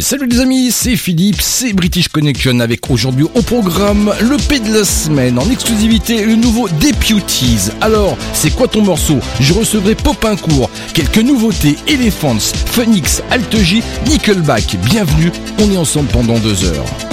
Salut les amis, c'est Philippe, c'est British Connection avec aujourd'hui au programme le P de la semaine en exclusivité le nouveau Deputies. Alors, c'est quoi ton morceau? Je recevrai Popincourt, quelques nouveautés, Elephants, Phoenix, Alt J, Nickelback. Bienvenue, on est ensemble pendant deux heures.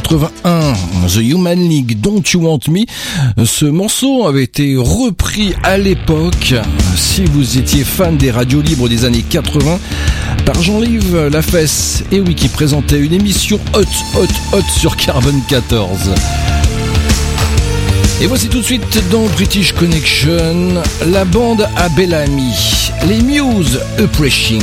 81, The Human League, Don't You Want Me. Ce morceau avait été repris à l'époque, si vous étiez fan des radios libres des années 80, par Jean-Yves Lafesse, et oui, qui présentait une émission hot, hot, hot sur Carbon 14. Et voici tout de suite dans British Connection, la bande à Bellamy, les Muse Pressing.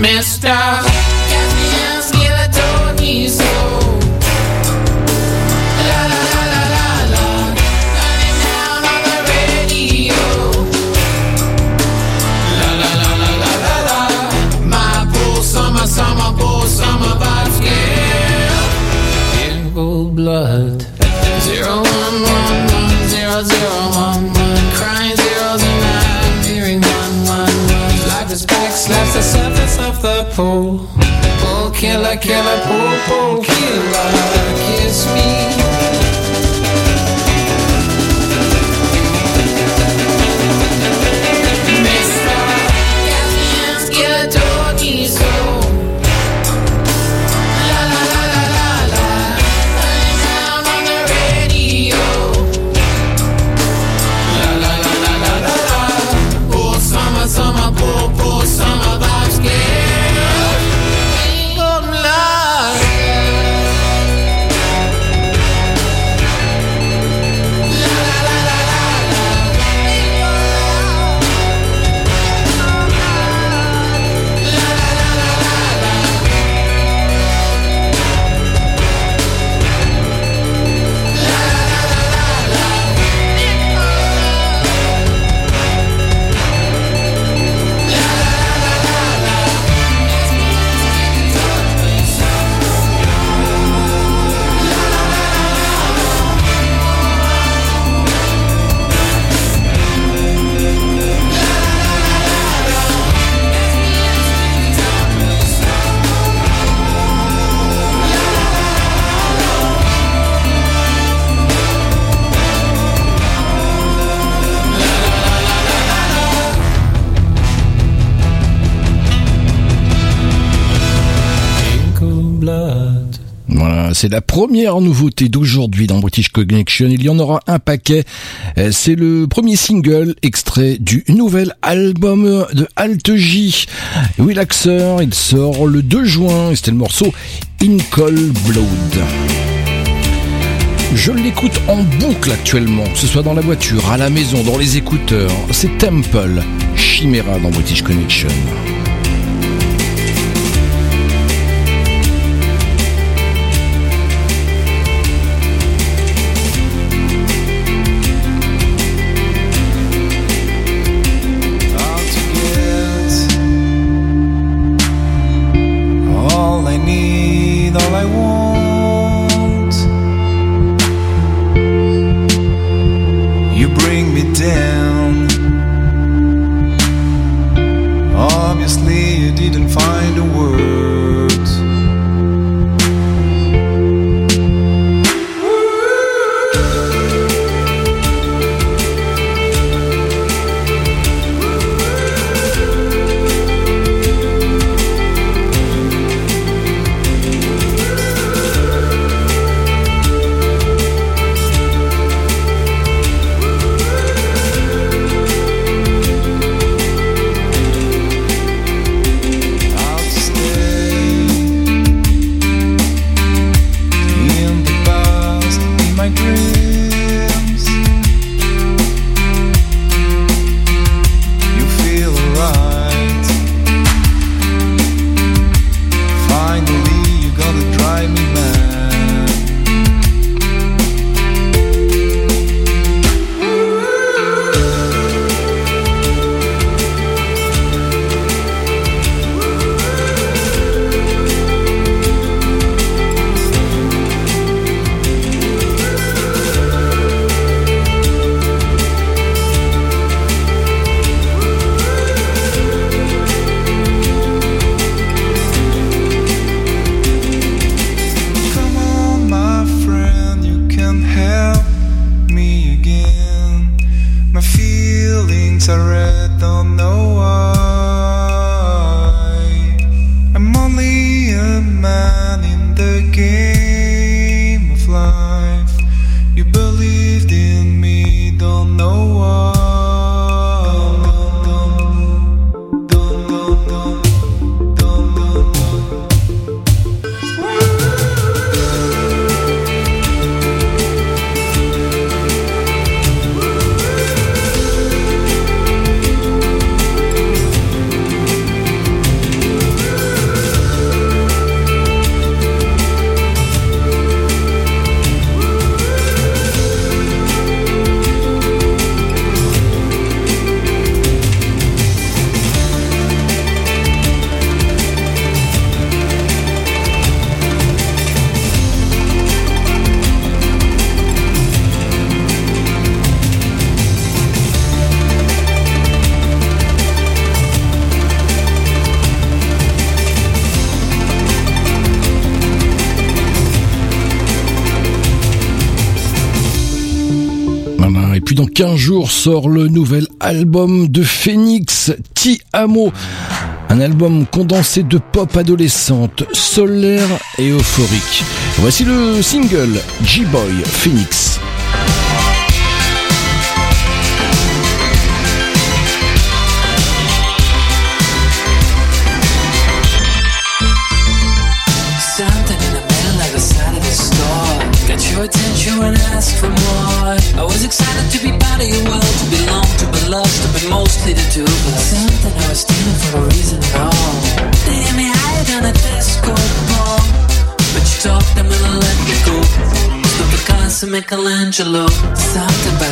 Mister pull, pull, oh, killer, killer, pull, pull, killer, kiss me. C'est la première nouveauté d'aujourd'hui dans British Connection. Il y en aura un paquet. Euh, C'est le premier single extrait du nouvel album de Alt J. Will Axer, il sort le 2 juin c'était le morceau In Cold Blood. Je l'écoute en boucle actuellement, que ce soit dans la voiture, à la maison, dans les écouteurs. C'est Temple, Chimera dans British Connection. sort le nouvel album de Phoenix, Ti Amo. Un album condensé de pop adolescente, solaire et euphorique. Voici le single G-Boy Phoenix. to something about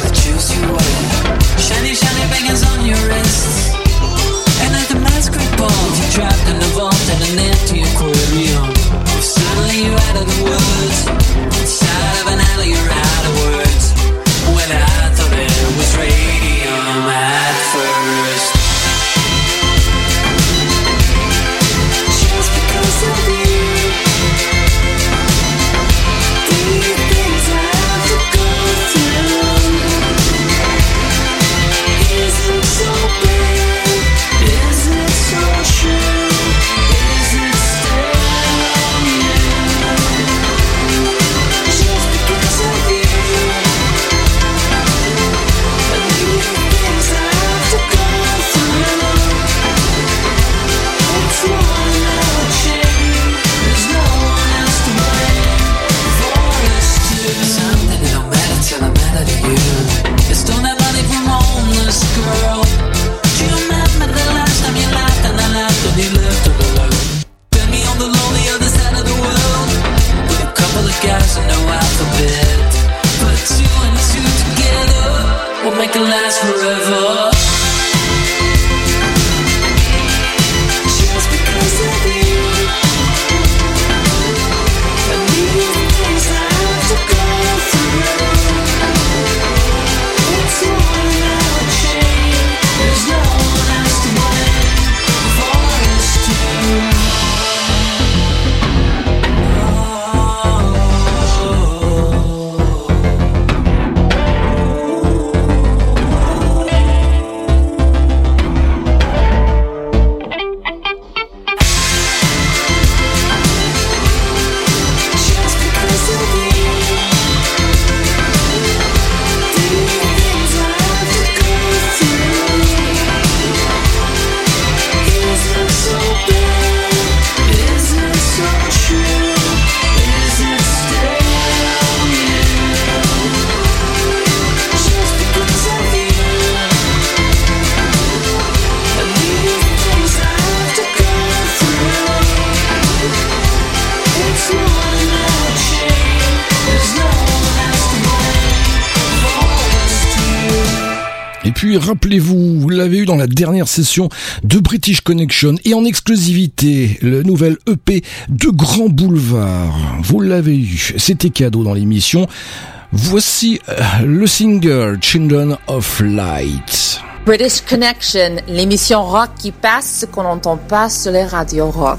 dernière session de British Connection et en exclusivité le nouvel EP de Grand Boulevard. Vous l'avez eu, c'était cadeau dans l'émission. Voici euh, le single Children of Light. British Connection, l'émission rock qui passe ce qu'on n'entend pas sur les radios rock.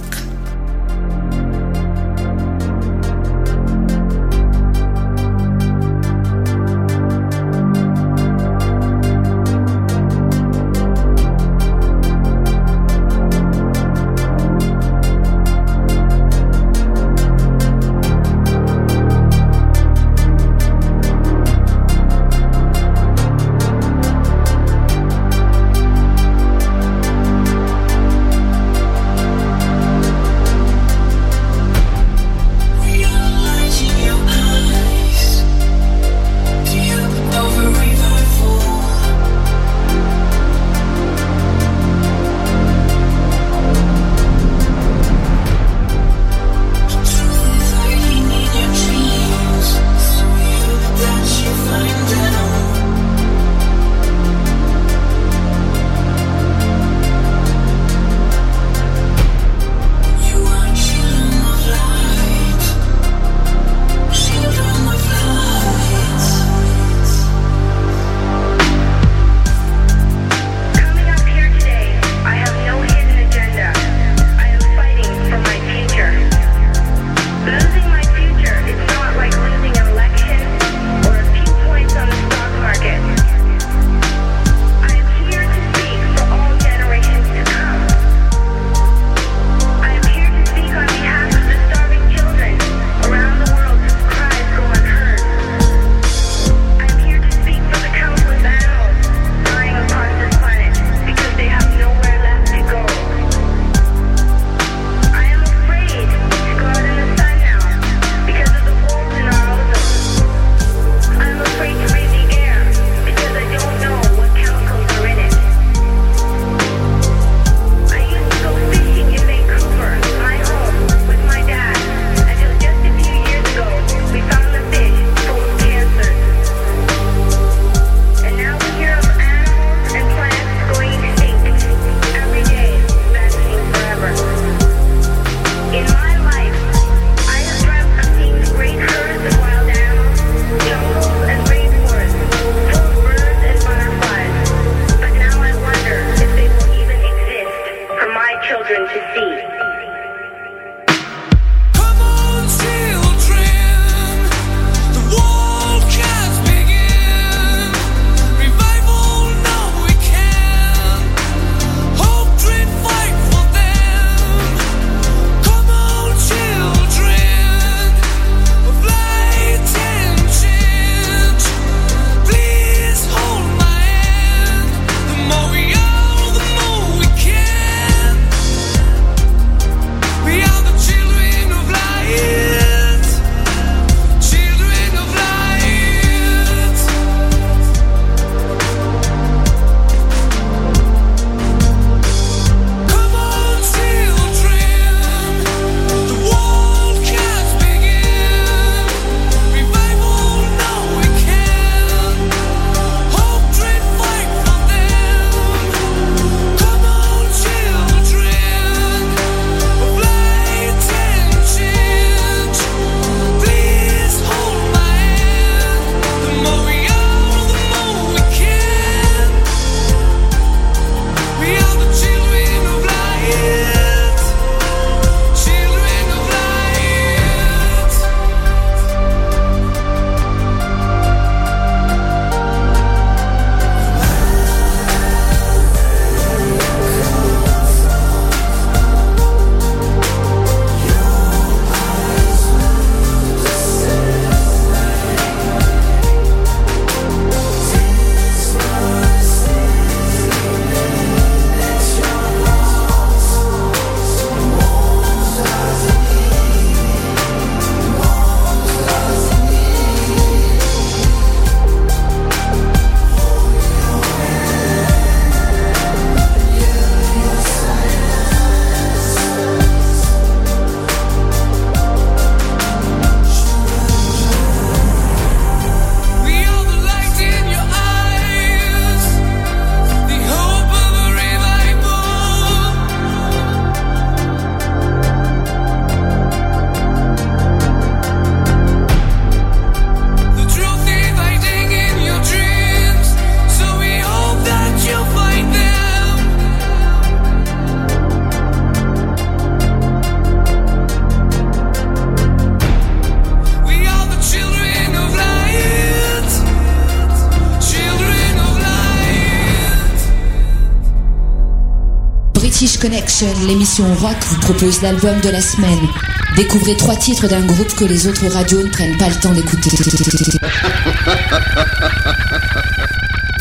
Propose l'album de la semaine. Découvrez trois titres d'un groupe que les autres radios ne prennent pas le temps d'écouter.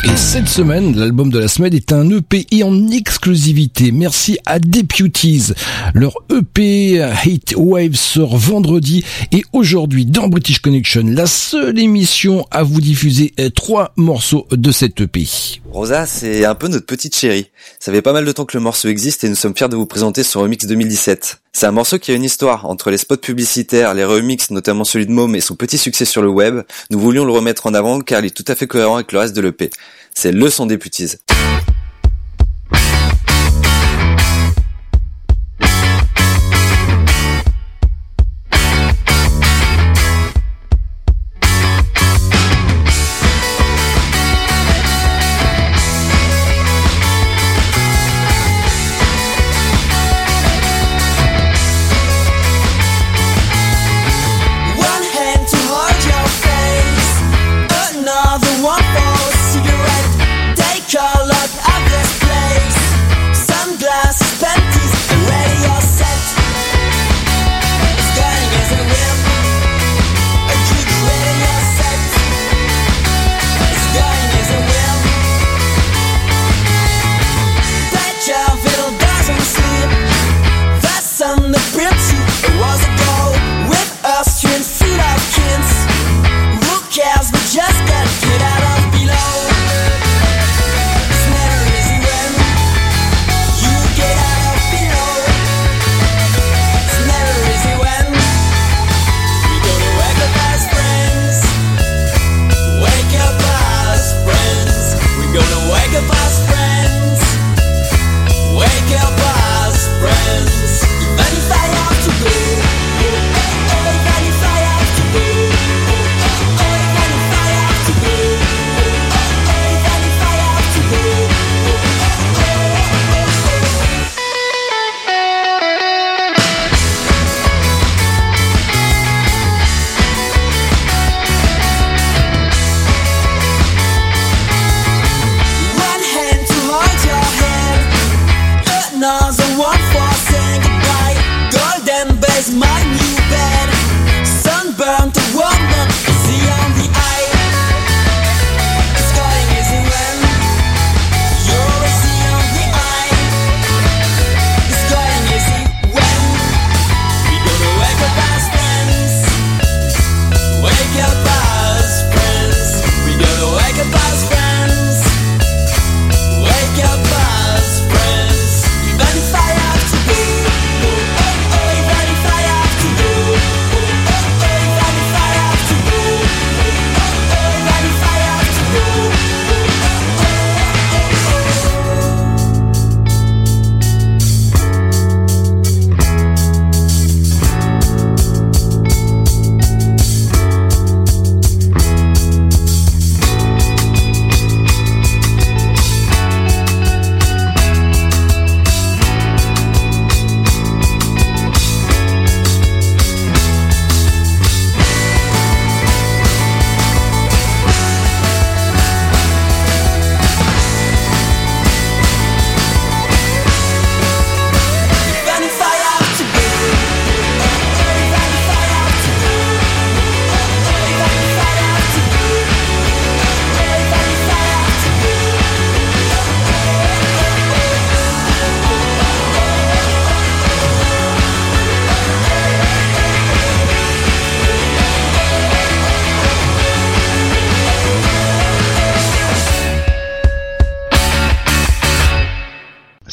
Et cette semaine, l'album de la semaine est un EP et en exclusivité. Merci à Deputies. Leur EP Hate Wave sort vendredi et aujourd'hui dans British Connection, la seule émission à vous diffuser trois morceaux de cet EP. Rosa, c'est un peu notre petite chérie. Ça fait pas mal de temps que le morceau existe et nous sommes fiers de vous présenter son remix 2017. C'est un morceau qui a une histoire. Entre les spots publicitaires, les remixes, notamment celui de Mom et son petit succès sur le web, nous voulions le remettre en avant car il est tout à fait cohérent avec le reste de l'EP. C'est le son des puties.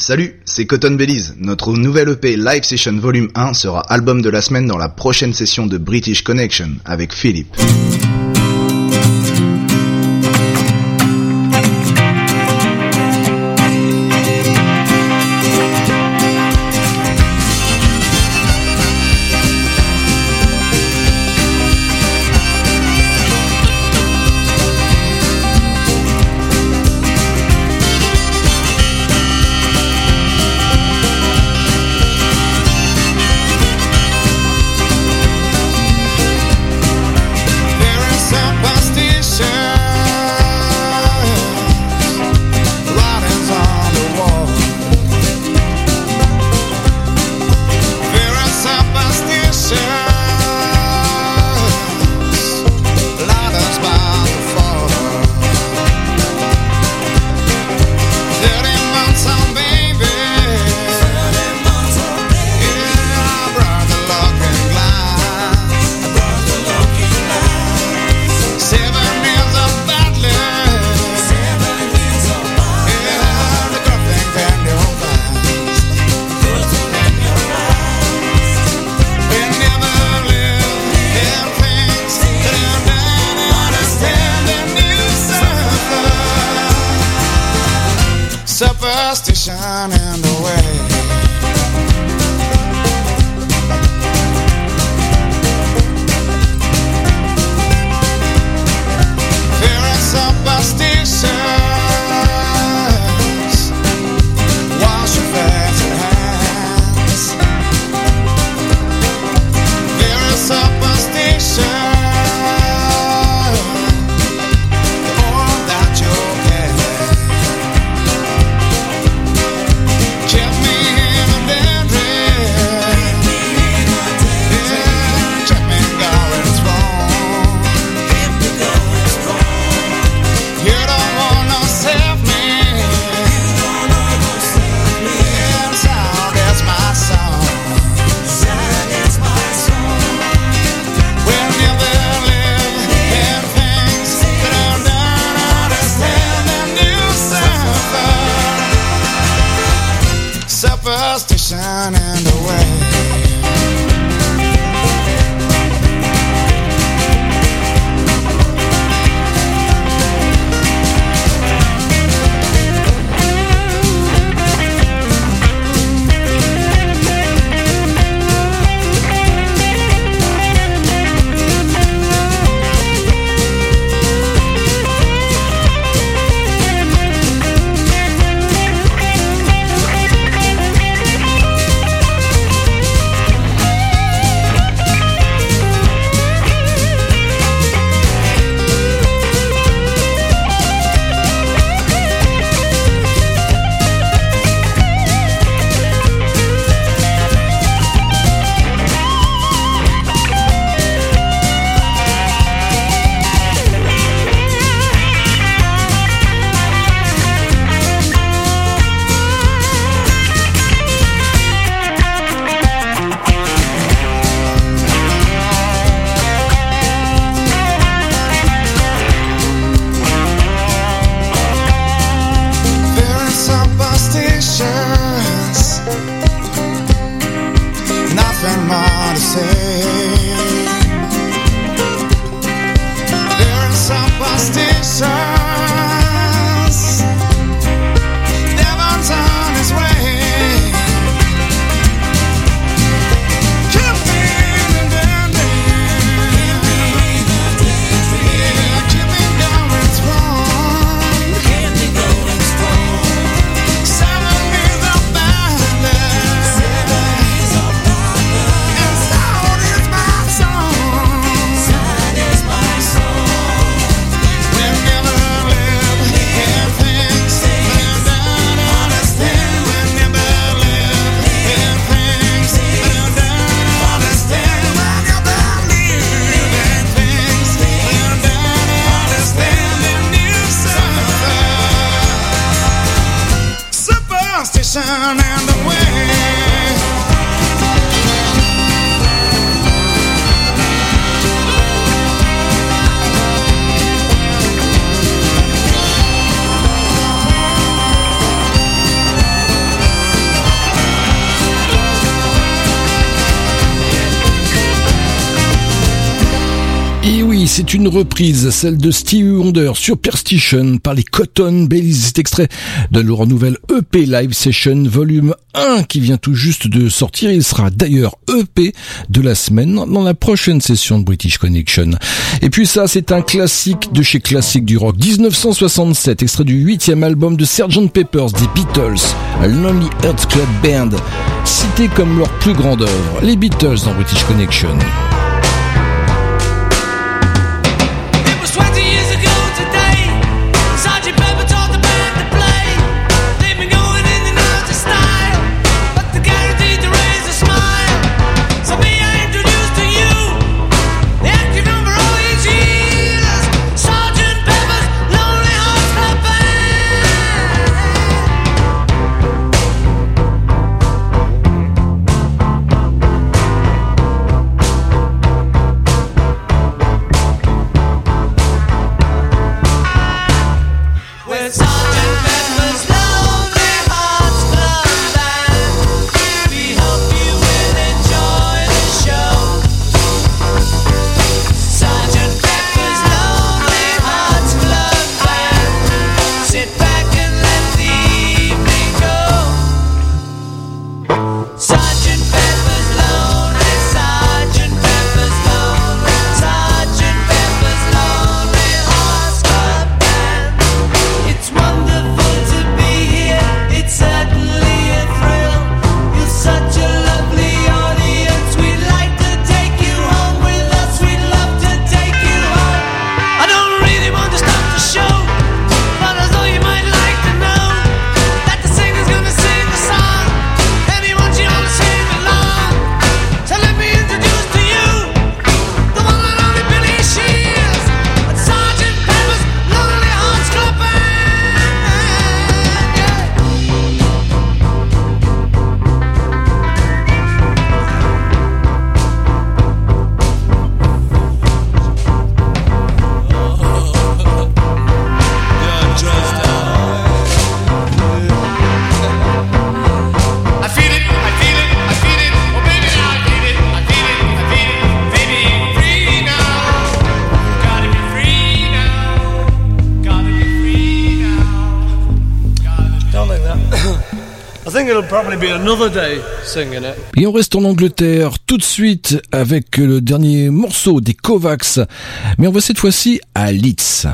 Salut, c'est Cotton Bellies. Notre nouvelle EP Live Session Volume 1 sera album de la semaine dans la prochaine session de British Connection avec Philippe. c'est une reprise, celle de Stevie Wonder, Superstition, par les Cotton Bellies. C'est extrait de leur nouvelle EP Live Session Volume 1 qui vient tout juste de sortir. Il sera d'ailleurs EP de la semaine dans la prochaine session de British Connection. Et puis ça, c'est un classique de chez classique du rock. 1967, extrait du huitième album de Sgt. Peppers des Beatles, Lonely Hearts Club Band, cité comme leur plus grande œuvre, les Beatles dans British Connection. Et on reste en Angleterre tout de suite avec le dernier morceau des Kovacs. Mais on va cette fois-ci à Leeds.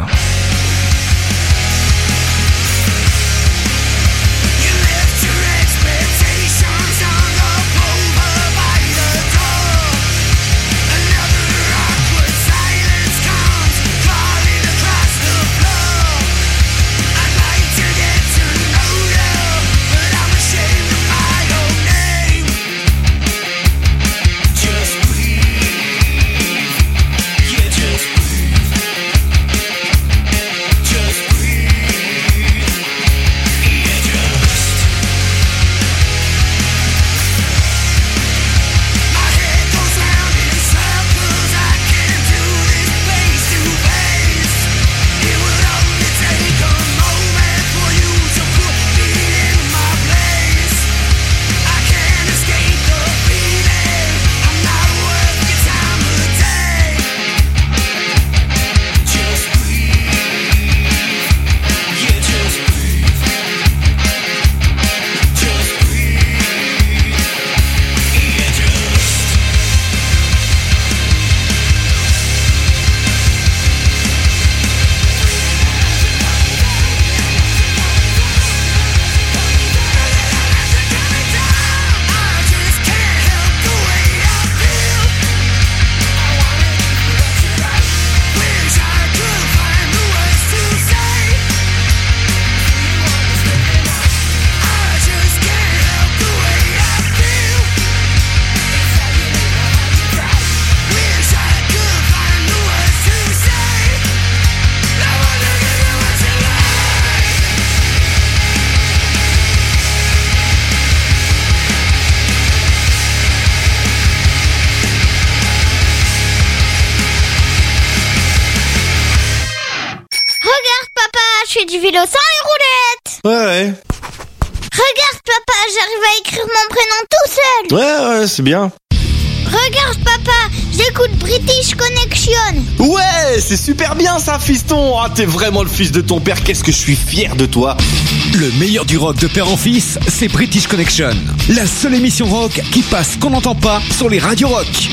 C'est bien. Regarde papa, j'écoute British Connection Ouais, c'est super bien ça, fiston. Ah, t'es vraiment le fils de ton père. Qu'est-ce que je suis fier de toi. Le meilleur du rock de père en fils, c'est British Connection. La seule émission rock qui passe qu'on n'entend pas sur les radios rock.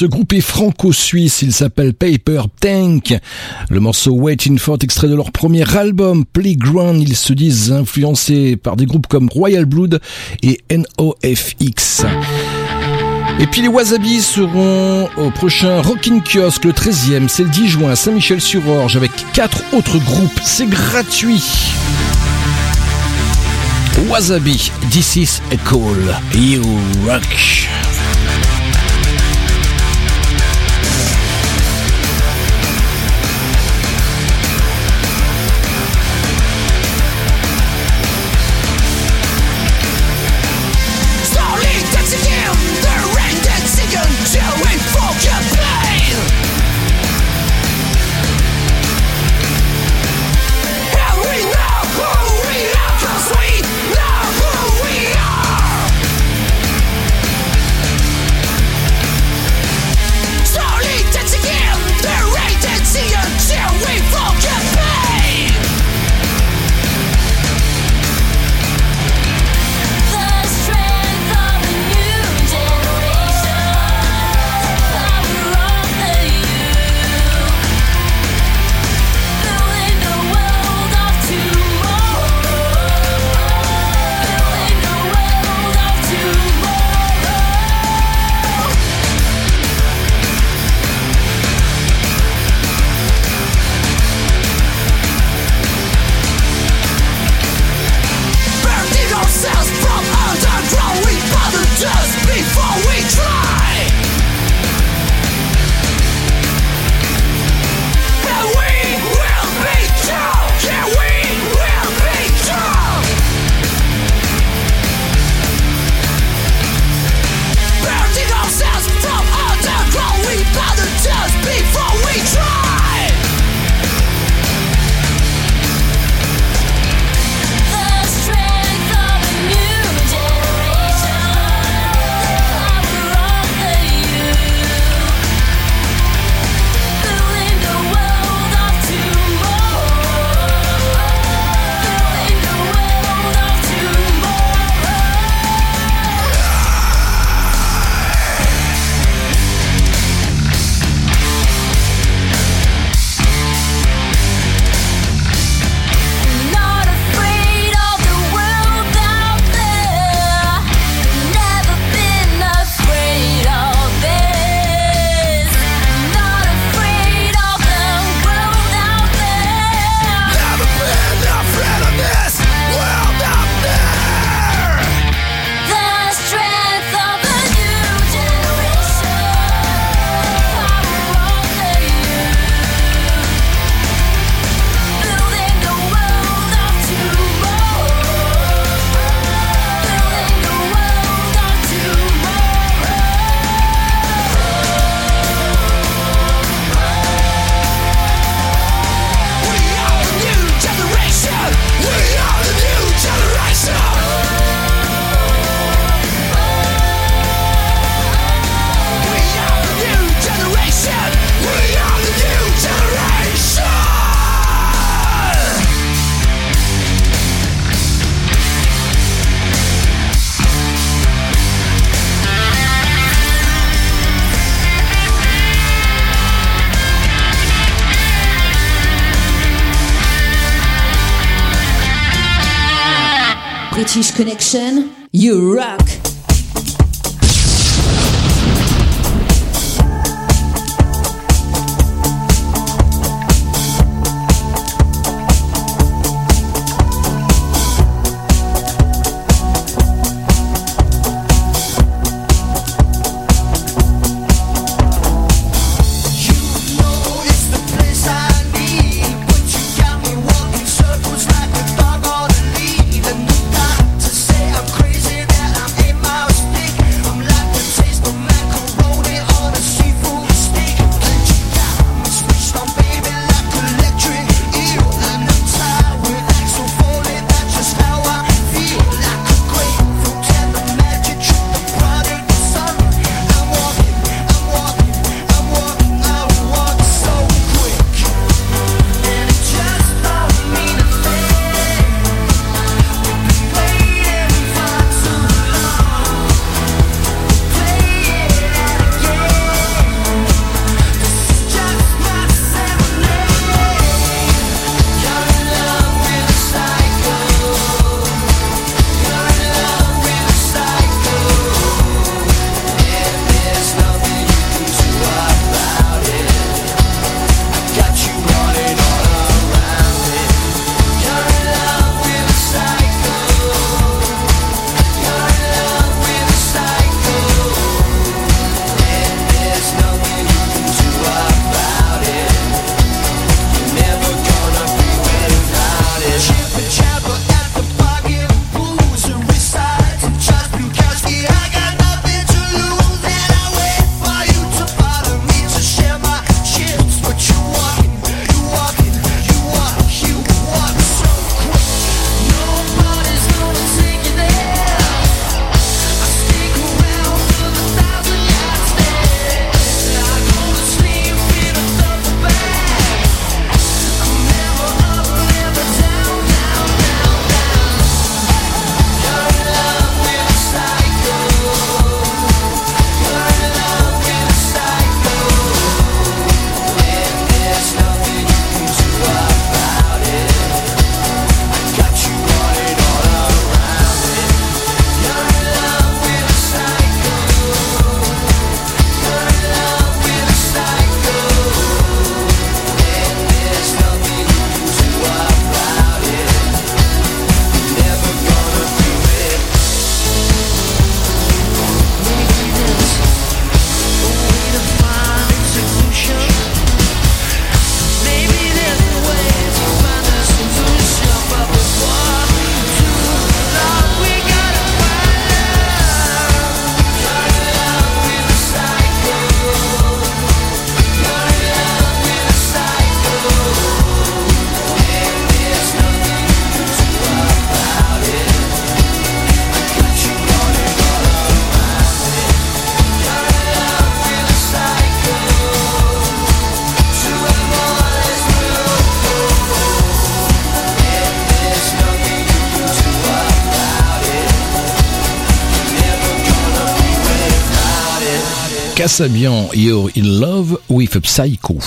ce groupe est franco-suisse, il s'appelle Paper Tank. Le morceau Waiting for extrait de leur premier album Playground, ils se disent influencés par des groupes comme Royal Blood et NOFX. Et puis les Wasabi seront au prochain Rockin' Kiosque le 13e, c'est le 10 juin à Saint-Michel-sur-Orge avec quatre autres groupes, c'est gratuit. Wasabi, this is a call. You rock. British Connection. Cassabian, You're in Love with a Psycho.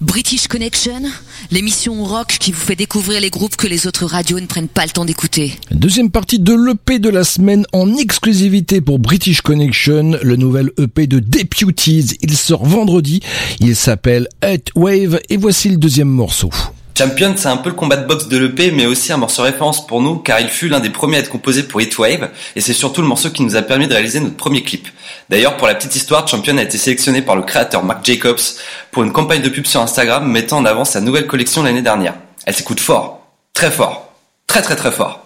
British Connection, l'émission rock qui vous fait découvrir les groupes que les autres radios ne prennent pas le temps d'écouter. Deuxième partie de l'EP de la semaine en exclusivité pour British Connection, le nouvel EP de Deputies. Il sort vendredi, il s'appelle Hot Wave et voici le deuxième morceau. Champion, c'est un peu le combat de boxe de l'EP, mais aussi un morceau référence pour nous, car il fut l'un des premiers à être composé pour Heatwave, et c'est surtout le morceau qui nous a permis de réaliser notre premier clip. D'ailleurs, pour la petite histoire, Champion a été sélectionné par le créateur Mark Jacobs pour une campagne de pub sur Instagram mettant en avant sa nouvelle collection l'année dernière. Elle s'écoute fort, très fort, très très très fort.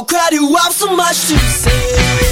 How could you have so much to say?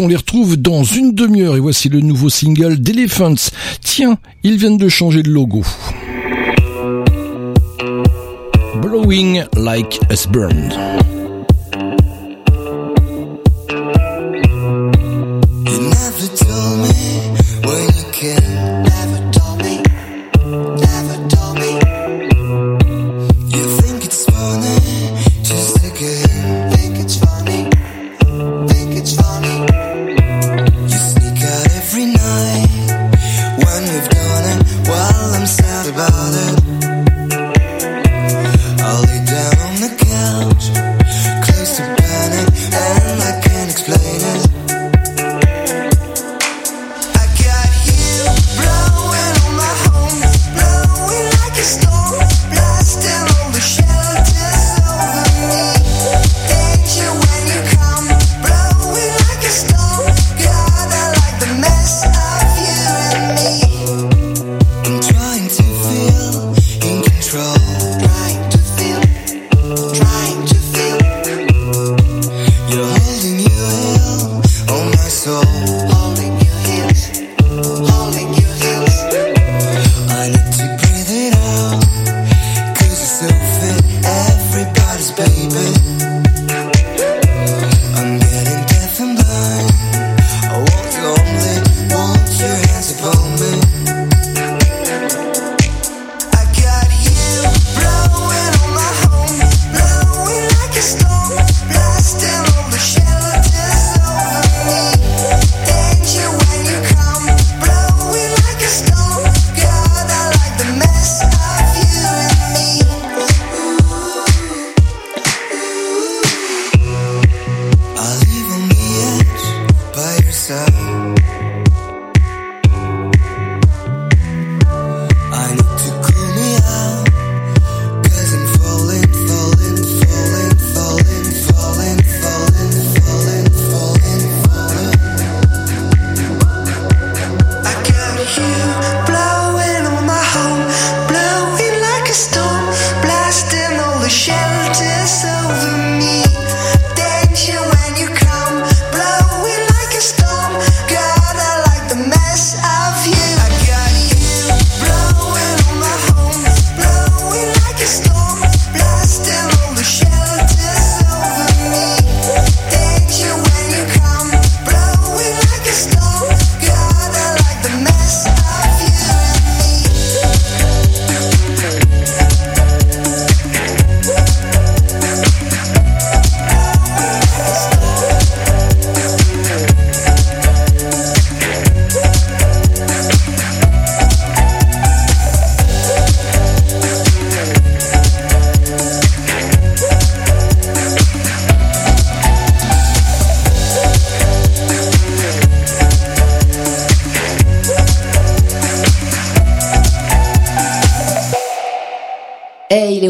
On les retrouve dans une demi-heure et voici le nouveau single d'Elephants. Tiens, ils viennent de changer de logo. Blowing like a burned.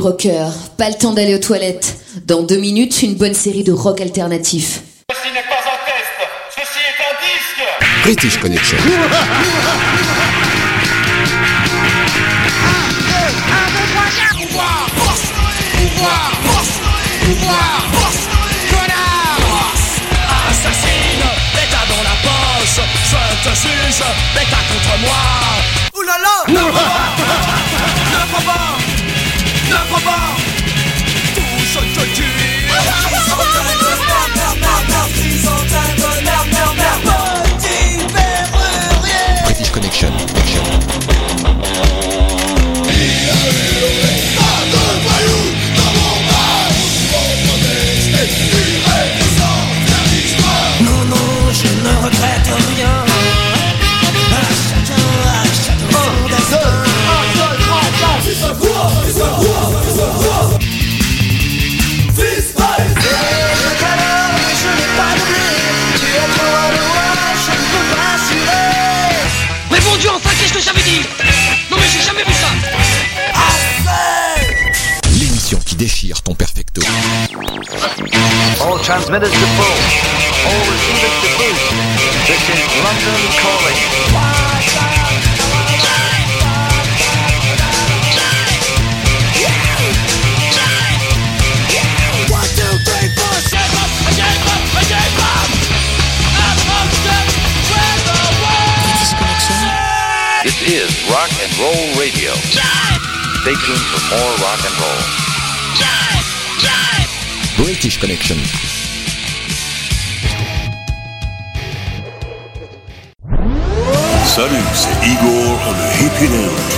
Rockers, pas le temps d'aller aux toilettes. Dans deux minutes, une bonne série de rock alternatif. British Connection. Assassine, l'état dans la poche Je te juge, l'état contre moi Ouh là là. Ne crois pas Ne crois crois pas Tout je te tue British transmitters to full. All receivers to boost. This is London calling. One, two, three, four, shake up, gave up, gave up This is Rock and Roll Radio. Stay tuned for more rock and roll. British Connection. Salut, c'est Igor le Hippie.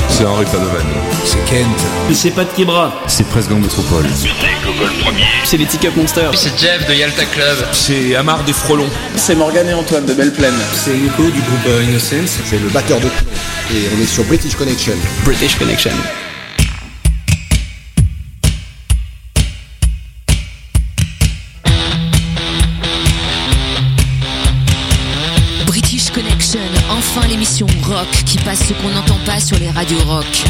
C'est Henri Padovan. C'est Kent. C'est Pat Kibra. C'est Presque Gang Métropole. C'est Google Premier. C'est les Teacup Monsters. C'est Jeff de Yalta Club. C'est Amar des Frelons. C'est Morgan et Antoine de Belle Plaine. C'est Nico du groupe Innocence. C'est le batteur de. Et on est sur British Connection. British Connection. Ce qu'on n'entend pas sur les radios rock.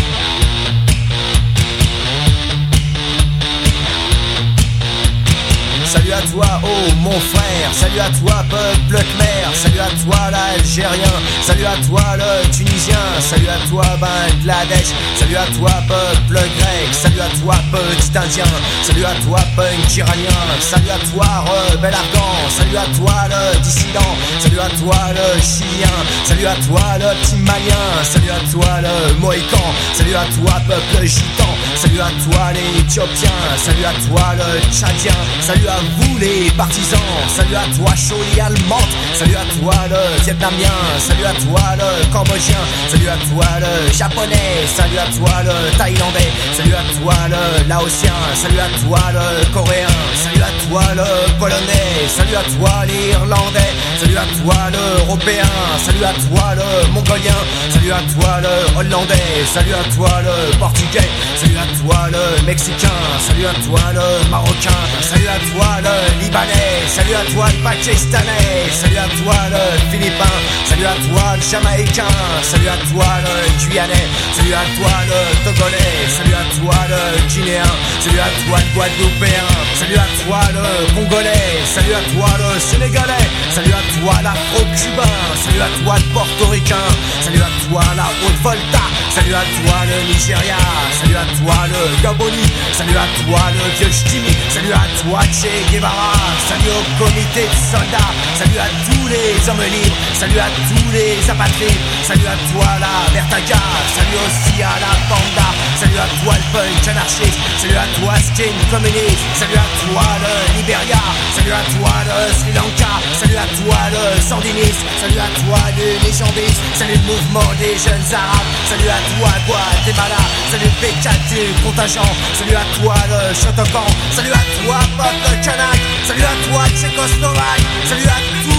À toi, oh mon frère, salut à toi, peuple khmer, salut à toi l'Algérien, salut à toi le Tunisien, salut à toi Bangladesh, salut à toi peuple grec, salut à toi petit indien, salut à toi punk iranien, salut à toi rebelle afghan, salut à toi le dissident, salut à toi le chilien, salut à toi le petit malien, salut à toi le mohican, salut à toi peuple gitan, salut à toi l'éthiopien, salut à toi le tchadien, salut à vous les partisans, salut à toi Choli allemande, salut à toi le vietnamien, salut à toi le cambodgien, salut à toi le japonais, salut à toi le thaïlandais, salut à toi le laotien, salut à toi le coréen, salut à toi le polonais, salut à toi l'irlandais, salut à toi l'européen, salut à toi le mongolien, salut à toi le hollandais, salut à toi le portugais, salut à toi le mexicain, salut à toi le marocain, salut à toi le libanais, salut à toi le pakistanais, salut à toi le philippin, salut à toi le jamaïcain, salut à toi le guyanais, salut à toi le togolais, salut à toi le guinéen, salut à toi le guadeloupéen, salut à toi le congolais, salut à toi le sénégalais, salut à toi l'afro-cubain, salut à toi le portoricain, salut à toi la haute-volta, salut à toi le Nigeria, salut à toi le Gaboni, salut à toi le vieux Ch'timi, salut à toi Che Guevara, salut au comité de soldats, salut à tous les hommes libres, salut à tous les apatrides, salut à toi la Vertaga, salut aussi à la Panda, salut à toi le punk anarchiste, salut à toi skin communiste, salut à toi le Liberia, salut à toi le Sri Lanka, salut à toi le sandiniste, salut à toi le légendiste, salut le mouvement des jeunes arabes, salut à toi Guatemala, salut le P4 du contingent, salut à toi le Shotokan, salut à toi peuple kanak, salut à toi Tchécoslovaque, salut à tous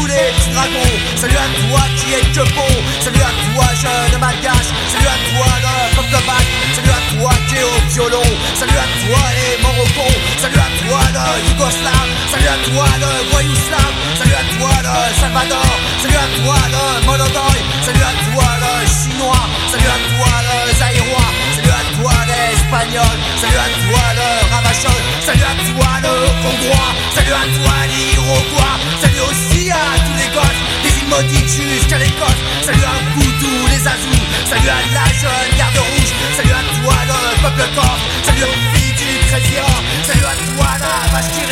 salut à toi qui est que bon, salut à toi jeune malgache, salut à toi le peuple bac, salut à toi qui est au violon, salut à toi les Morocons, salut à toi le Yougoslave, salut à toi le voyou slave, salut à toi le Salvador, salut à toi le Monodoy, salut à toi le Chinois, salut à toi le Zaïrois, salut à toi l'Espagnol, salut à Salut à toi le Hongrois, salut à toi l'Iroquois, salut aussi à tous les gosses, des immodiques jusqu'à l'Écosse, salut à vous tous les azous, salut à la jeune garde rouge, salut à toi le peuple corse, salut aux filles du Trésor, salut à toi la vache qui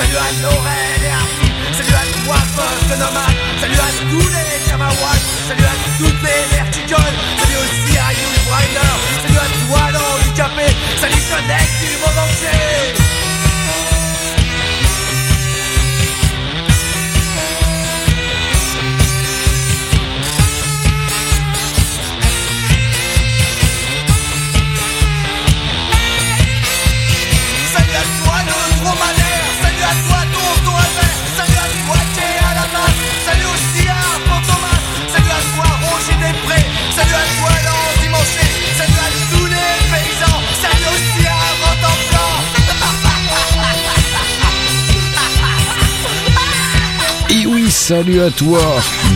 salut à Lorraine et à Salut à toi, peuple nomade, salut à tous les Kamawas, salut à toutes les verticoles, salut aussi à ça les du monde salut à toi,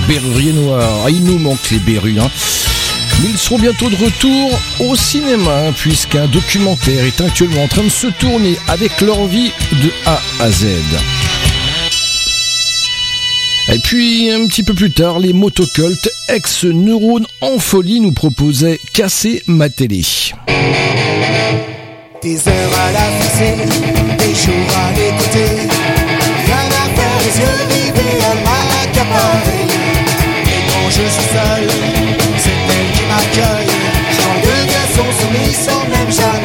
Berrurier Noir. Ah, il nous manque les berrues, hein. Ils seront bientôt de retour au cinéma, hein, puisqu'un documentaire est actuellement en train de se tourner avec leur vie de A à Z. Et puis, un petit peu plus tard, les motocultes ex-neurones en folie nous proposaient Casser ma télé. Je suis seul, c'est elle qui m'accueille. Quand deux garçons soumis sans même jamais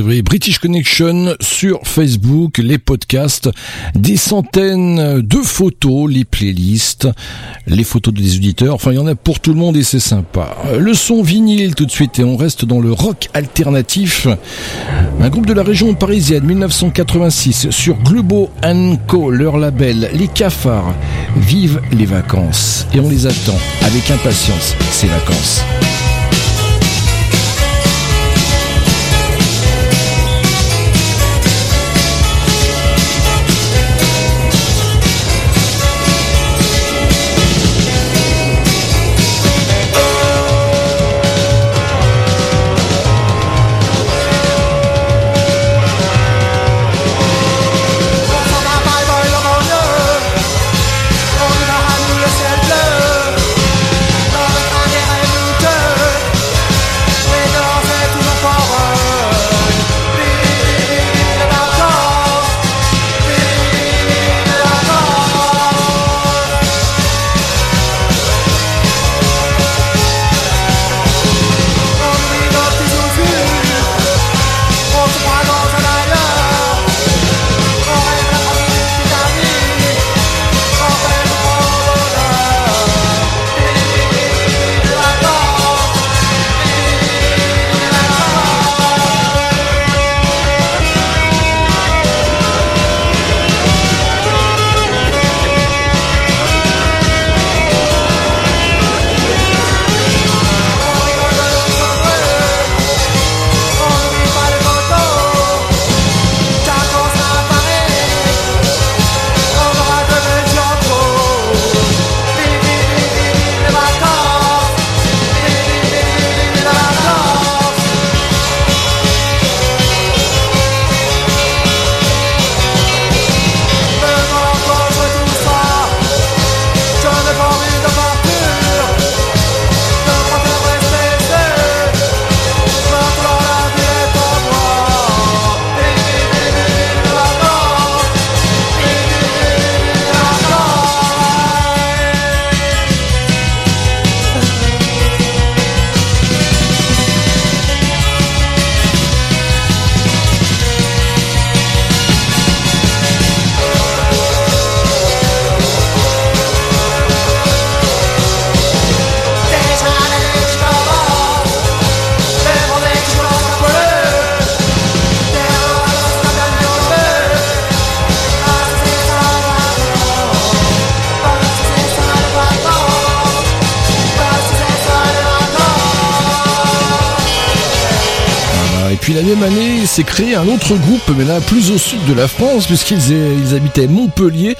British Connection sur Facebook, les podcasts, des centaines de photos, les playlists, les photos des auditeurs. Enfin, il y en a pour tout le monde et c'est sympa. Le son vinyle tout de suite et on reste dans le rock alternatif. Un groupe de la région parisienne 1986 sur Globo Co, leur label, les cafards, vivent les vacances et on les attend avec impatience, ces vacances. un autre groupe, mais là plus au sud de la France, puisqu'ils habitaient Montpellier.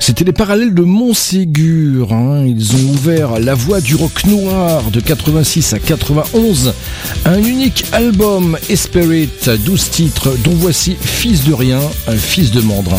C'était les parallèles de Montségur. Hein. Ils ont ouvert la voie du rock noir de 86 à 91. Un unique album, Spirit, 12 titres, dont voici Fils de rien, Fils de mandrin.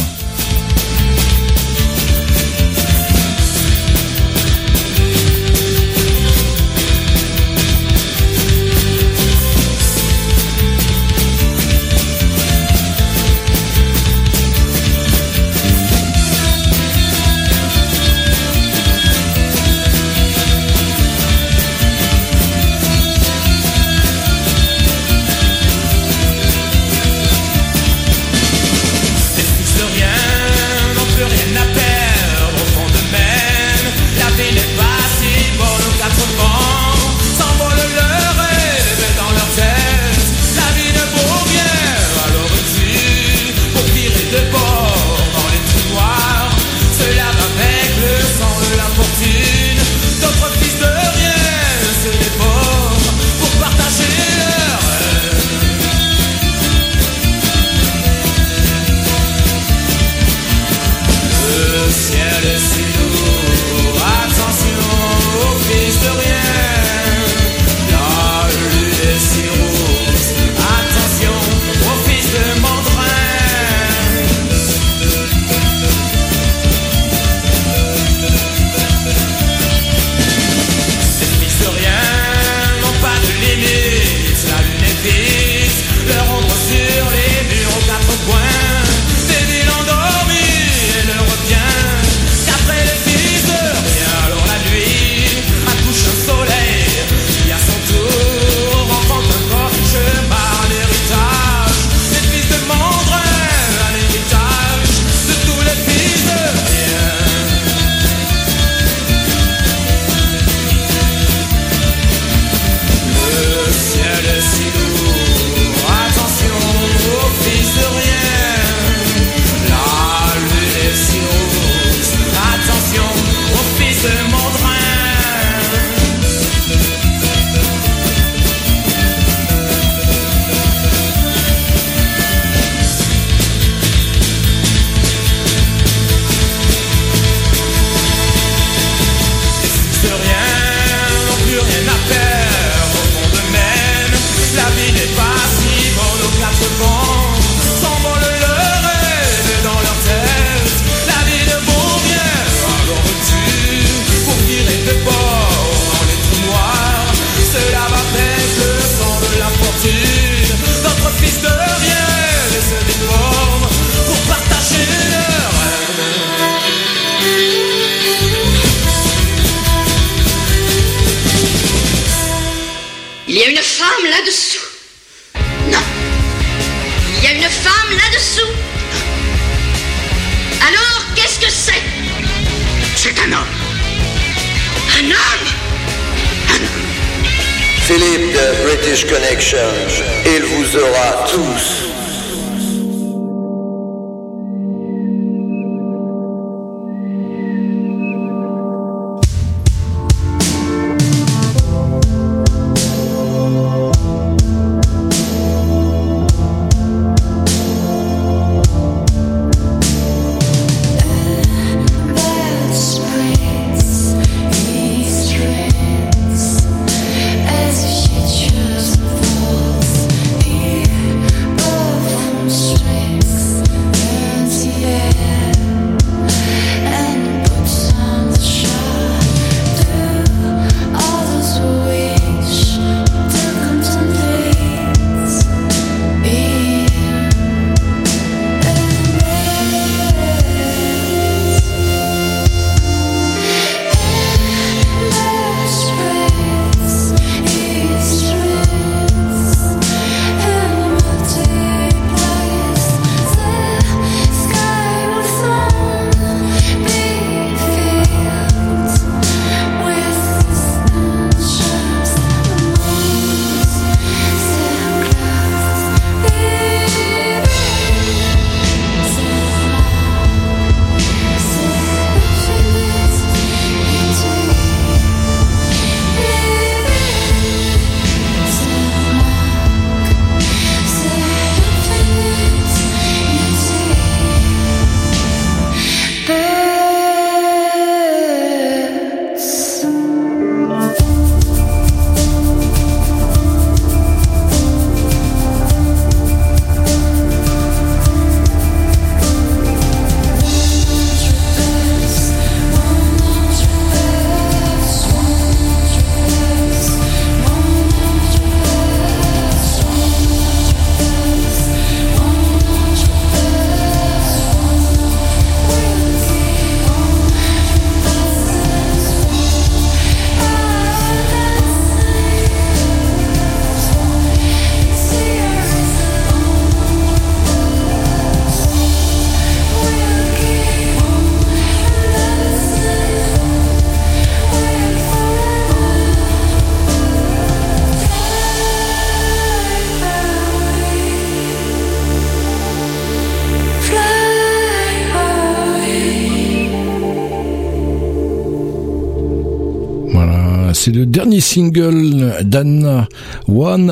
C'est le dernier single d'Anna, 100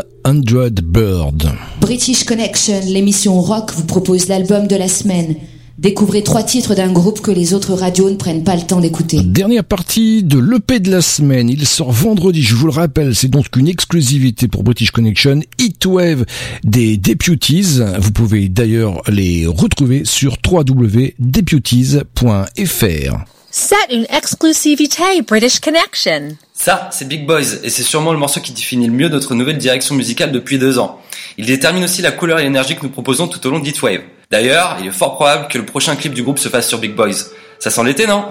Bird. British Connection, l'émission rock, vous propose l'album de la semaine. Découvrez trois titres d'un groupe que les autres radios ne prennent pas le temps d'écouter. Dernière partie de l'EP de la semaine. Il sort vendredi, je vous le rappelle. C'est donc une exclusivité pour British Connection. Heatwave des Deputies. Vous pouvez d'ailleurs les retrouver sur www.deputies.fr. C'est une exclusivité British Connection. Ça, c'est Big Boys, et c'est sûrement le morceau qui définit le mieux notre nouvelle direction musicale depuis deux ans. Il détermine aussi la couleur et l'énergie que nous proposons tout au long d'Heatwave. D'ailleurs, il est fort probable que le prochain clip du groupe se fasse sur Big Boys. Ça sent l'été, non?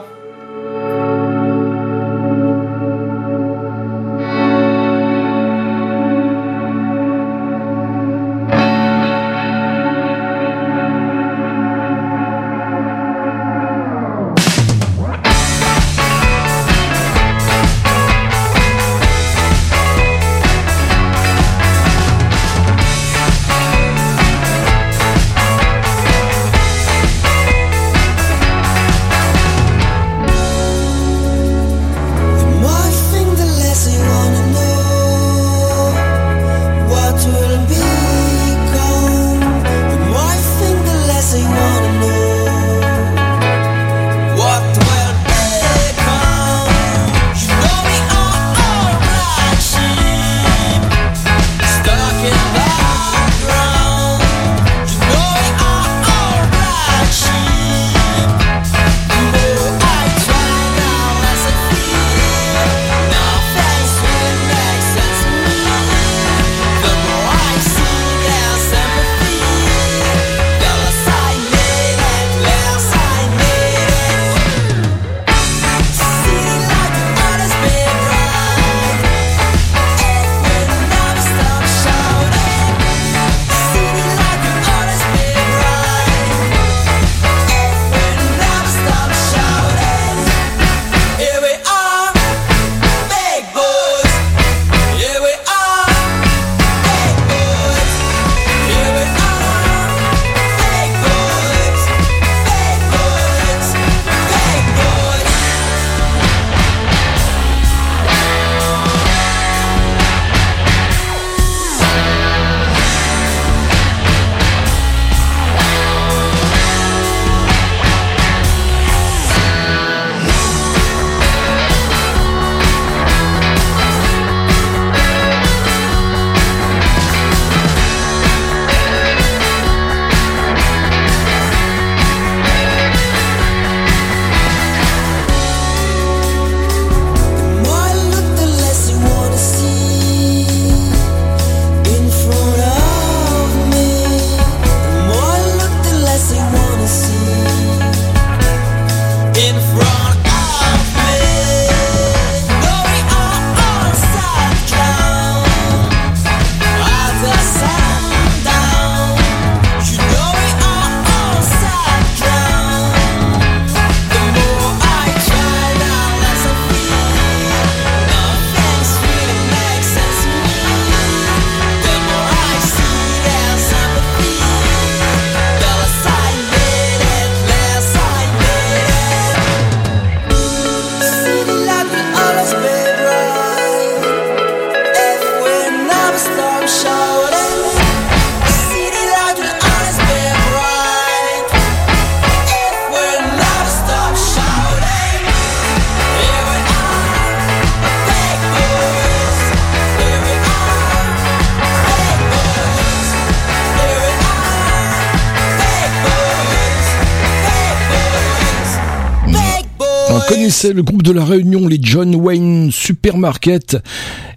Connaissait le groupe de la Réunion, les John Wayne Supermarket.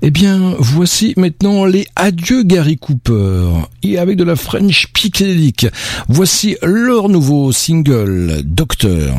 Eh bien, voici maintenant les Adieu Gary Cooper. Et avec de la French psychédélique. Voici leur nouveau single. Docteur,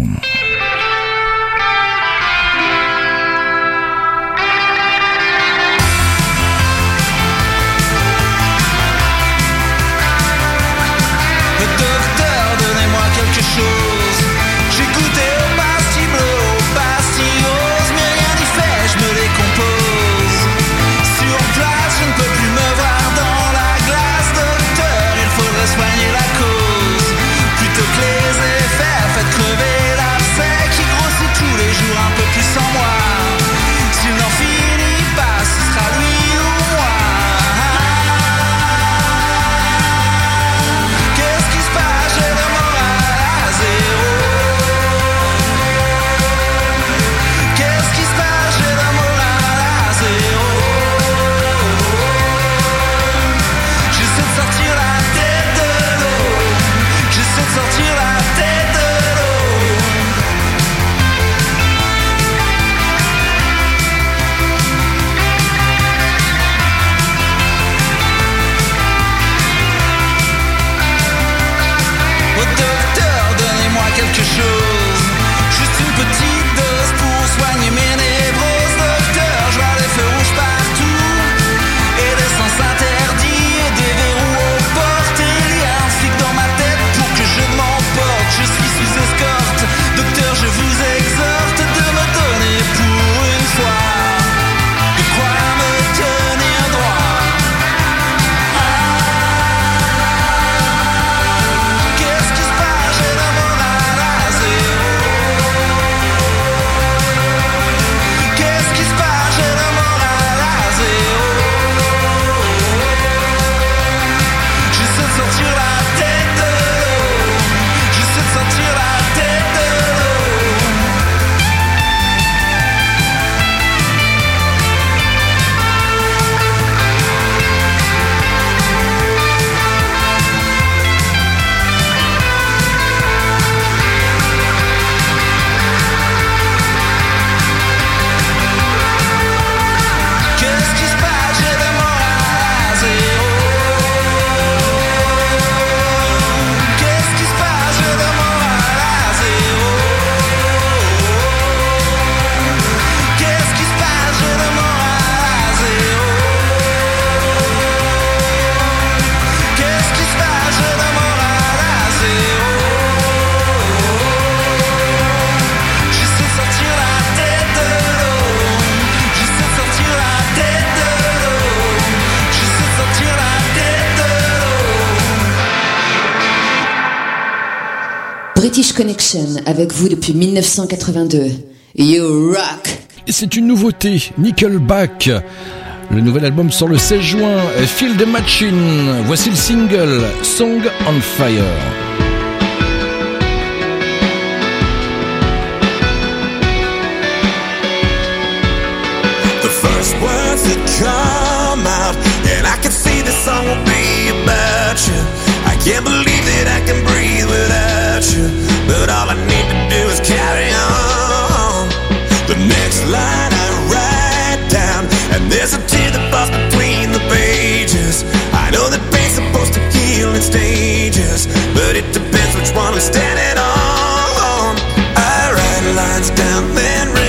avec vous depuis 1982. You rock C'est une nouveauté, Nickelback. Le nouvel album sort le 16 juin, Feel the Machine. Voici le single, Song on Fire. first words that come out I can song will be I can't believe that I can breathe without but all I need to do is carry on. The next line I write down, and there's a tear that falls between the pages. I know that pain's supposed to heal in stages, but it depends which one I'm standing on. I write lines down, then.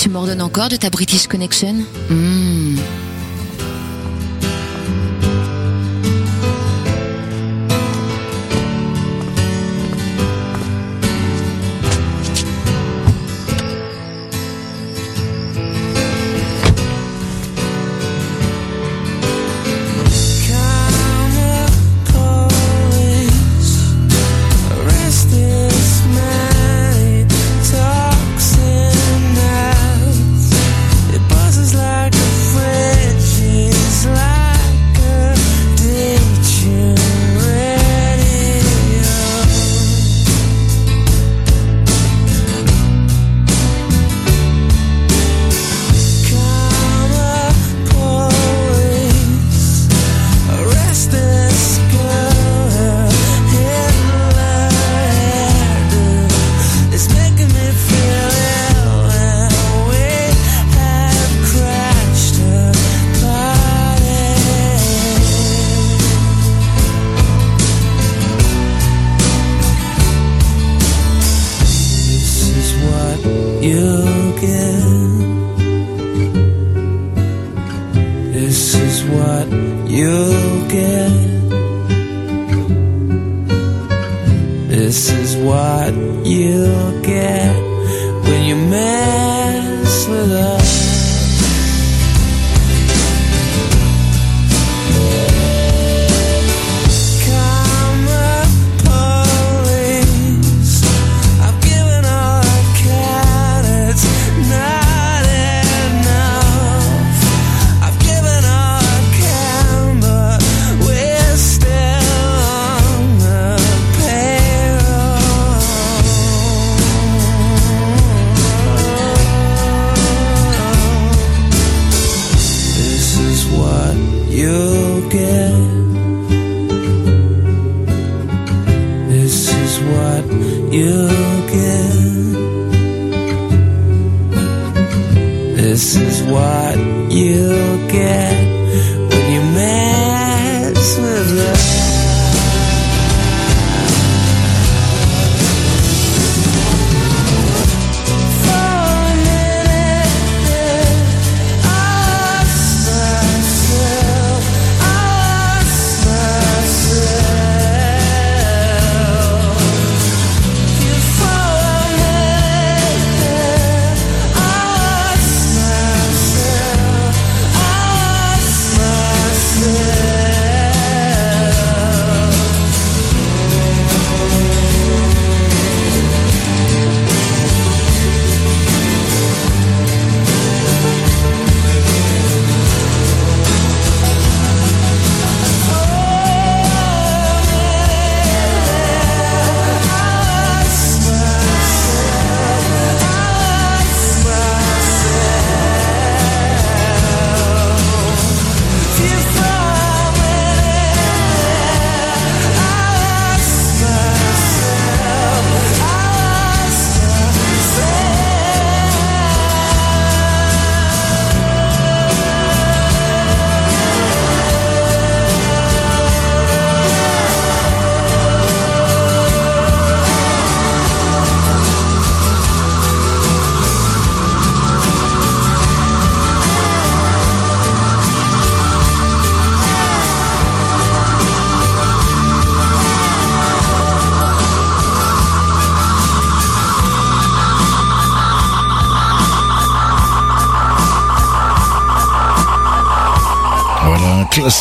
Tu m'ordonnes encore de ta British Connection? Hmm.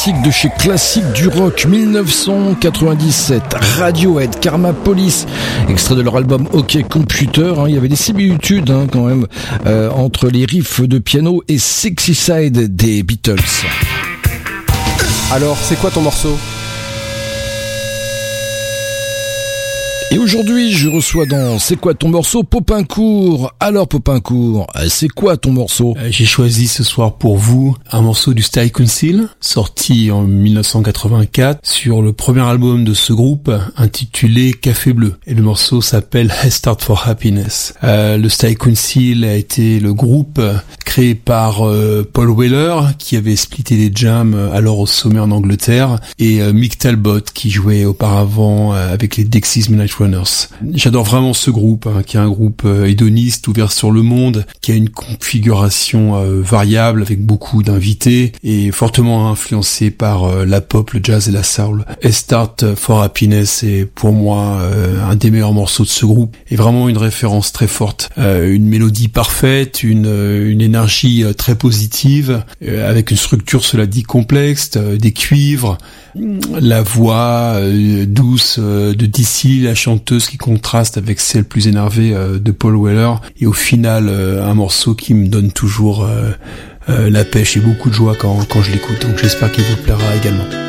De chez Classique du Rock 1997. Radiohead, Karma Police, extrait de leur album OK Computer. hein. Il y avait des similitudes hein, quand même euh, entre les riffs de piano et Sexy Side des Beatles. Alors, c'est quoi ton morceau? Et aujourd'hui, je reçois dans C'est quoi ton morceau Popincourt. Alors Popincourt, euh, c'est quoi ton morceau? Euh, J'ai choisi ce soir pour vous un morceau du Style Council, sorti en 1984 sur le premier album de ce groupe intitulé Café Bleu. Et le morceau s'appelle Head Start for Happiness. Euh, le Style Council a été le groupe créé par euh, Paul Weller qui avait splitté les jams euh, alors au sommet en Angleterre et euh, Mick Talbot qui jouait auparavant euh, avec les Dexys Midnight J'adore vraiment ce groupe hein, qui est un groupe euh, hédoniste ouvert sur le monde, qui a une configuration euh, variable avec beaucoup d'invités et fortement influencé par euh, la pop, le jazz et la soul. A for Happiness est pour moi un des meilleurs morceaux de ce groupe et vraiment une référence très forte. Une mélodie parfaite, une, une énergie très positive, avec une structure cela dit complexe, des cuivres, la voix euh, douce euh, de Dissy, la chanteuse qui contraste avec celle plus énervée euh, de Paul Weller et au final un morceau qui me donne toujours la pêche et beaucoup de joie quand, quand je l'écoute donc j'espère qu'il vous plaira également.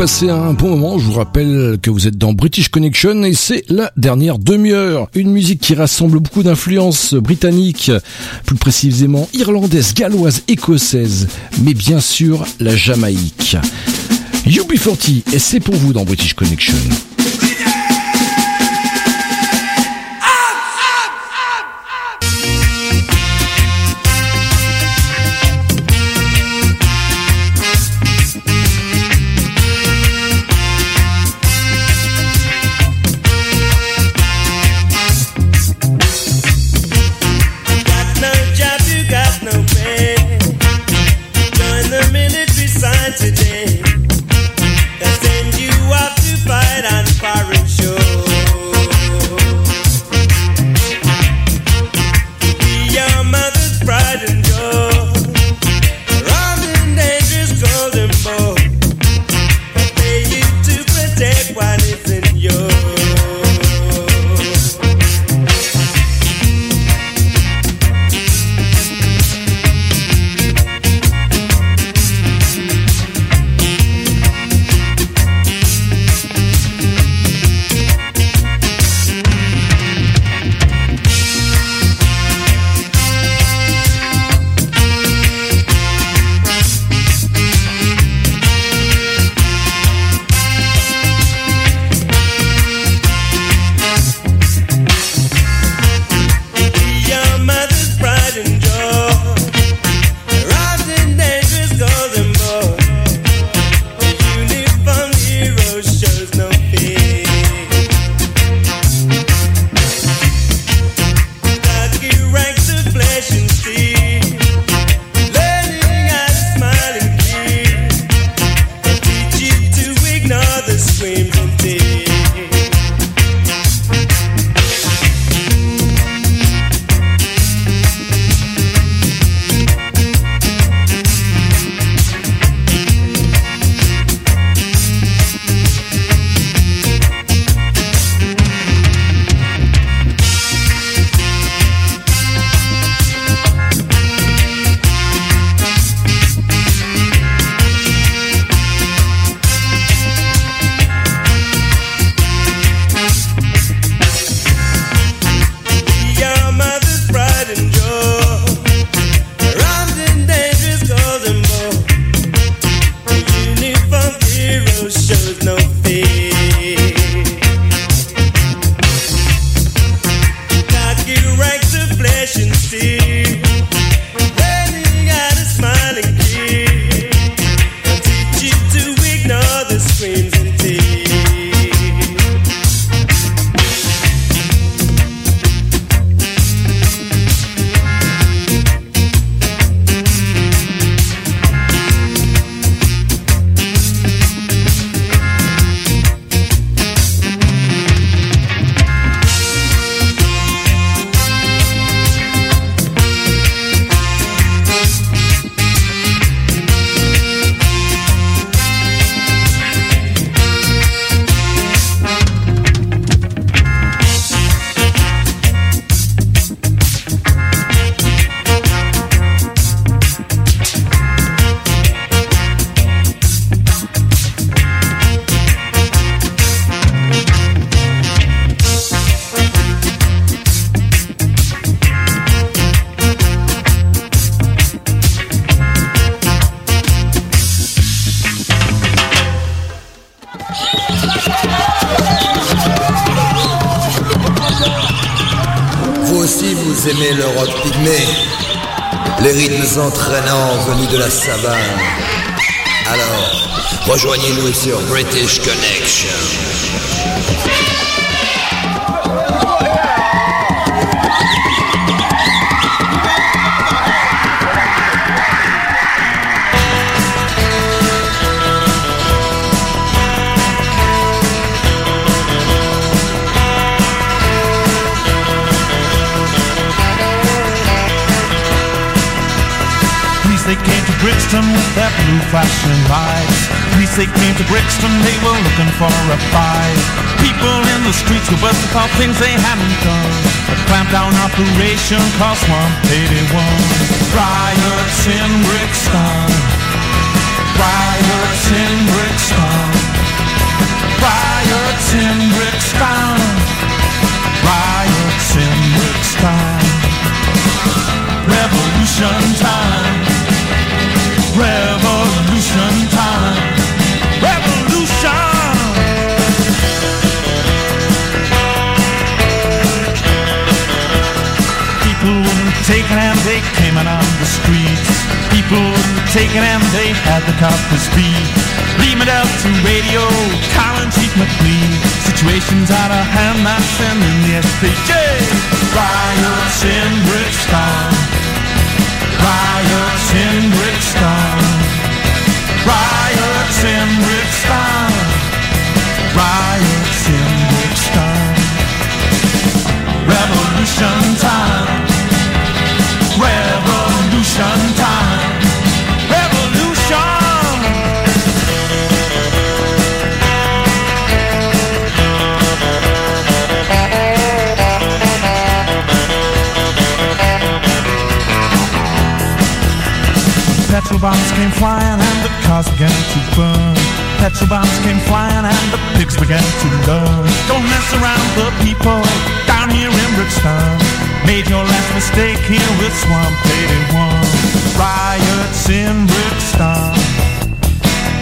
Passer un bon moment. Je vous rappelle que vous êtes dans British Connection et c'est la dernière demi-heure. Une musique qui rassemble beaucoup d'influences britanniques, plus précisément irlandaise, galloise, écossaise, mais bien sûr la Jamaïque. UB40 et c'est pour vous dans British Connection. Riots in. Revolution time. Revolution time. Revolution. Petrol bombs came flying and the cars began to burn. Petrol bombs came flying and the pigs began to learn. Don't mess around the people down here in Brixton. Made your last mistake here with Swamp 81. Riots in Brixton.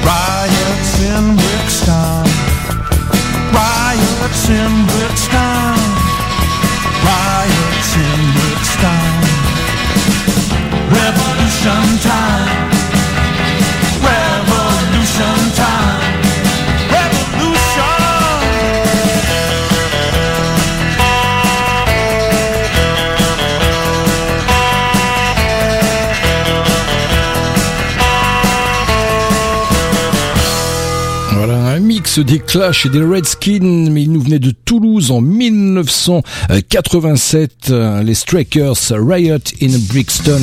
Riots in Brixton. Riots in Brixton. Riots in Brixton. Revolution time. Des Clash et des Redskins, mais ils nous venaient de Toulouse en 1987, euh, les Strikers Riot in Brixton.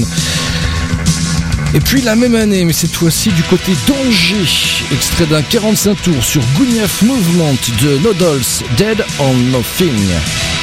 Et puis la même année, mais cette fois-ci du côté d'Angers, extrait d'un 45 tours sur Guniaf Movement de Nodals, Dead on Nothing.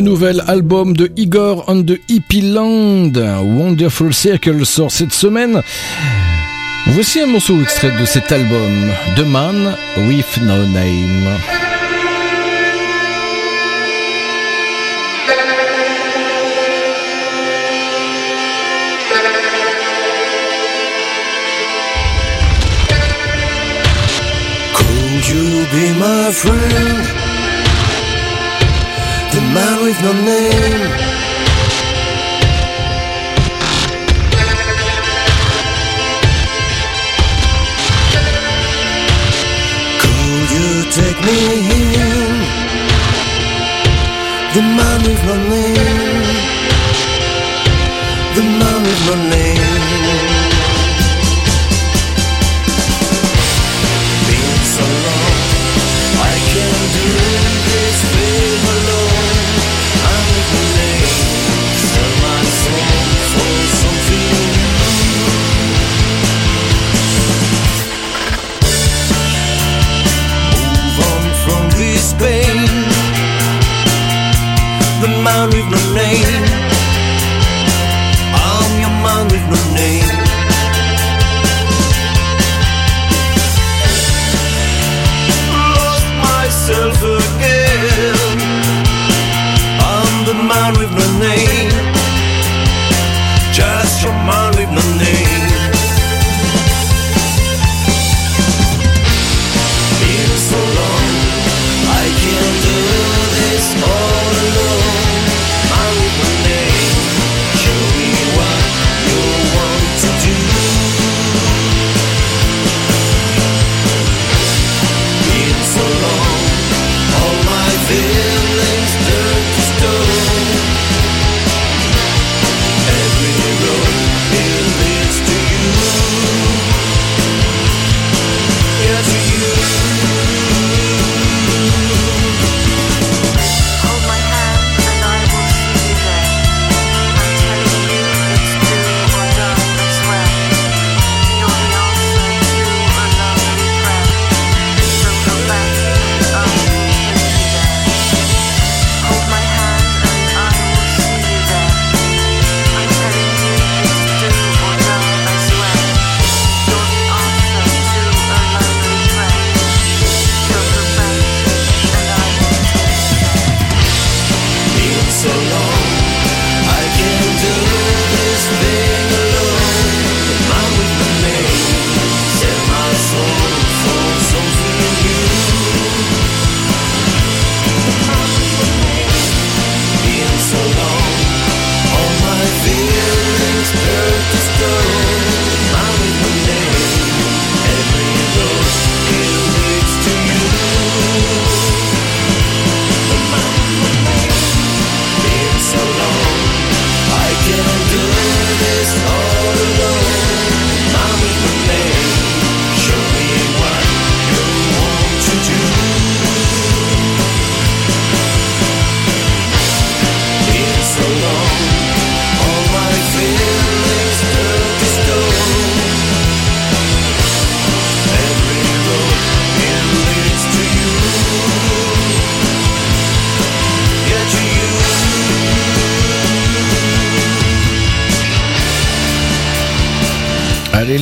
nouvel album de Igor on the Hippie Land, Wonderful Circle, sort cette semaine. Voici un morceau extrait de cet album, The Man with No Name. man with no name Could you take me in? The man with no name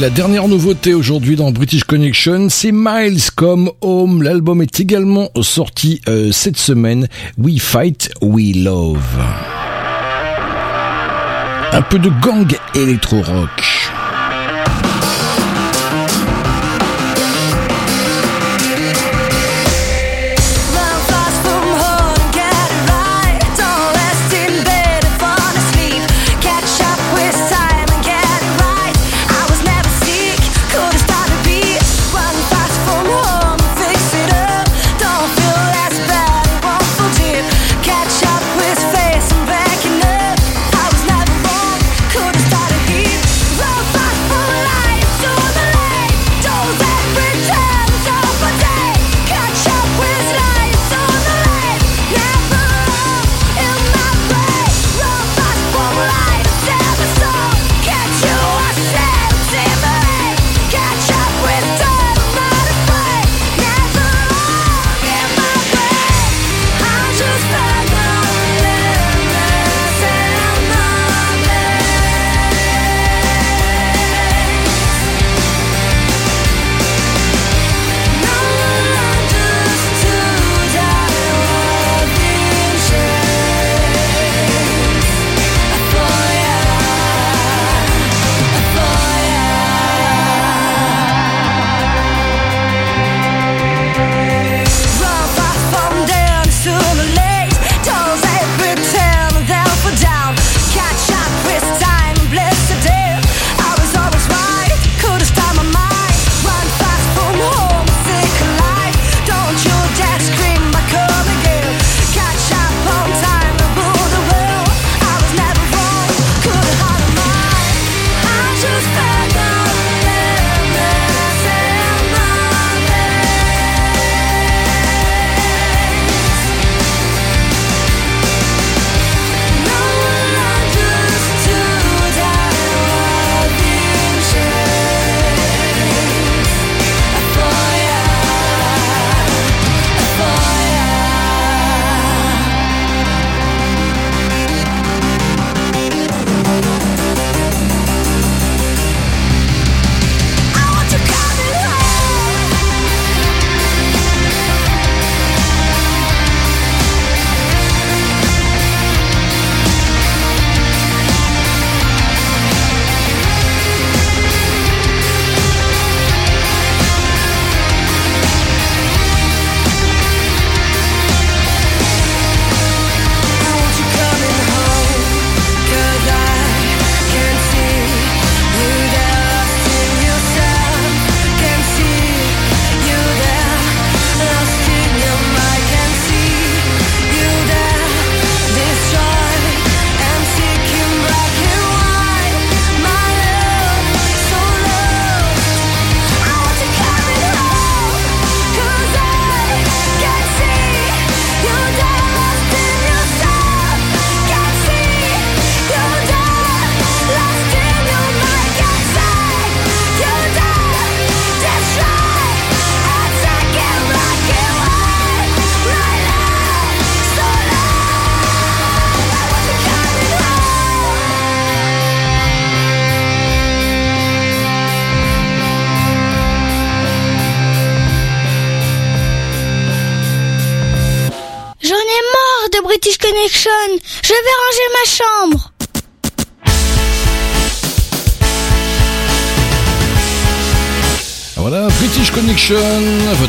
La dernière nouveauté aujourd'hui dans British Connection, c'est Miles Come Home. L'album est également sorti euh, cette semaine. We Fight, We Love. Un peu de gang électro-rock.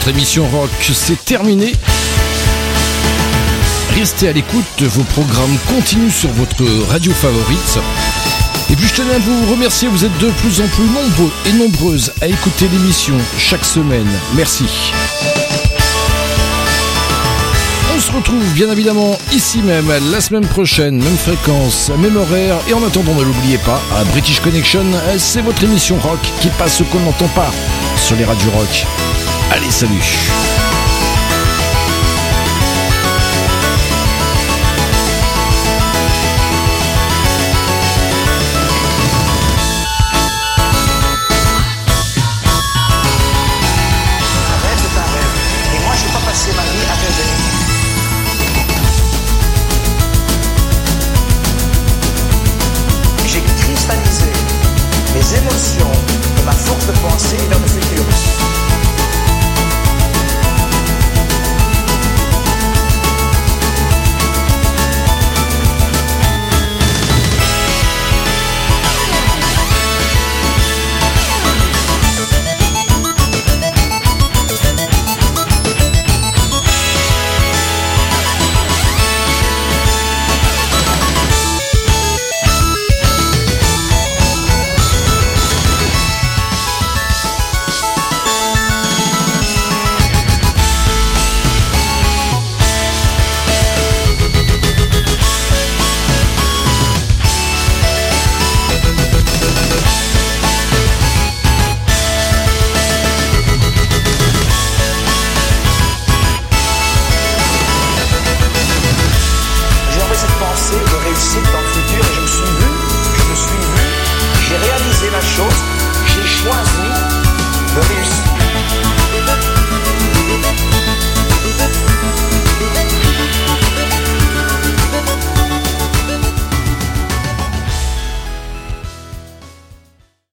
Émission rock, c'est terminé. Restez à l'écoute, vos programmes continuent sur votre radio favorite. Et puis je tenais à vous remercier, vous êtes de plus en plus nombreux et nombreuses à écouter l'émission chaque semaine. Merci. On se retrouve bien évidemment ici même la semaine prochaine, même fréquence, même horaire. Et en attendant, ne l'oubliez pas, à British Connection, c'est votre émission rock qui passe ce qu'on n'entend pas sur les radios rock. Allez, salut